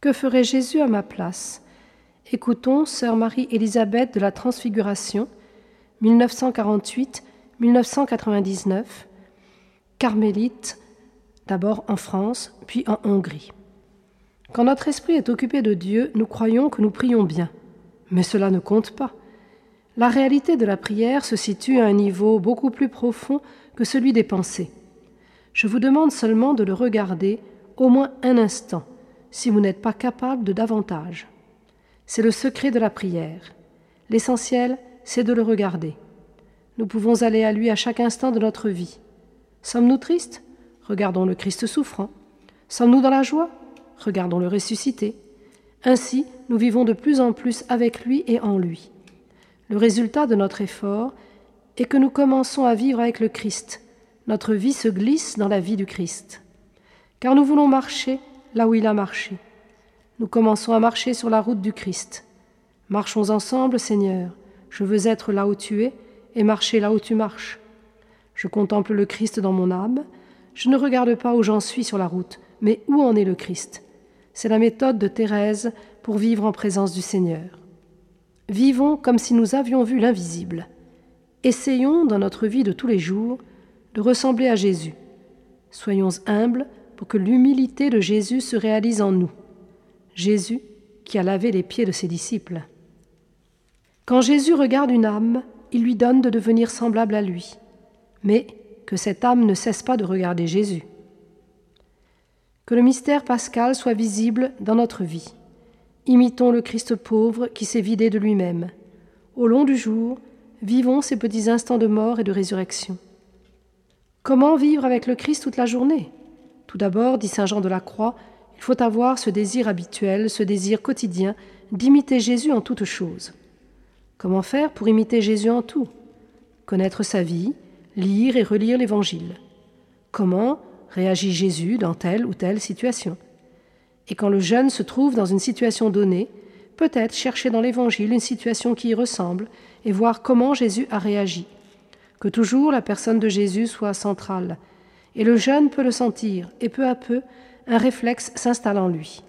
Que ferait Jésus à ma place? Écoutons Sœur Marie-Élisabeth de la Transfiguration, 1948-1999, carmélite, d'abord en France, puis en Hongrie. Quand notre esprit est occupé de Dieu, nous croyons que nous prions bien. Mais cela ne compte pas. La réalité de la prière se situe à un niveau beaucoup plus profond que celui des pensées. Je vous demande seulement de le regarder au moins un instant, si vous n'êtes pas capable de davantage. C'est le secret de la prière. L'essentiel, c'est de le regarder. Nous pouvons aller à lui à chaque instant de notre vie. Sommes-nous tristes? Regardons le Christ souffrant. Sommes-nous dans la joie? Regardons le ressuscité. Ainsi, nous vivons de plus en plus avec lui et en lui. Le résultat de notre effort est que nous commençons à vivre avec le Christ. Notre vie se glisse dans la vie du Christ. Car nous voulons marcher là où il a marché. Nous commençons à marcher sur la route du Christ. Marchons ensemble, Seigneur. Je veux être là où tu es et marcher là où tu marches. Je contemple le Christ dans mon âme. Je ne regarde pas où j'en suis sur la route, mais où en est le Christ. C'est la méthode de Thérèse pour vivre en présence du Seigneur. Vivons comme si nous avions vu l'invisible. Essayons, dans notre vie de tous les jours, de ressembler à Jésus. Soyons humbles pour que l'humilité de Jésus se réalise en nous. Jésus qui a lavé les pieds de ses disciples. Quand Jésus regarde une âme, il lui donne de devenir semblable à lui, mais que cette âme ne cesse pas de regarder Jésus que le mystère pascal soit visible dans notre vie. Imitons le Christ pauvre qui s'est vidé de lui-même. Au long du jour, vivons ces petits instants de mort et de résurrection. Comment vivre avec le Christ toute la journée? Tout d'abord, dit Saint Jean de la Croix, il faut avoir ce désir habituel, ce désir quotidien d'imiter Jésus en toutes choses. Comment faire pour imiter Jésus en tout? Connaître sa vie, lire et relire l'Évangile. Comment réagit Jésus dans telle ou telle situation? Et quand le jeune se trouve dans une situation donnée, peut-être chercher dans l'Évangile une situation qui y ressemble et voir comment Jésus a réagi. Que toujours la personne de Jésus soit centrale. Et le jeune peut le sentir, et peu à peu, un réflexe s'installe en lui.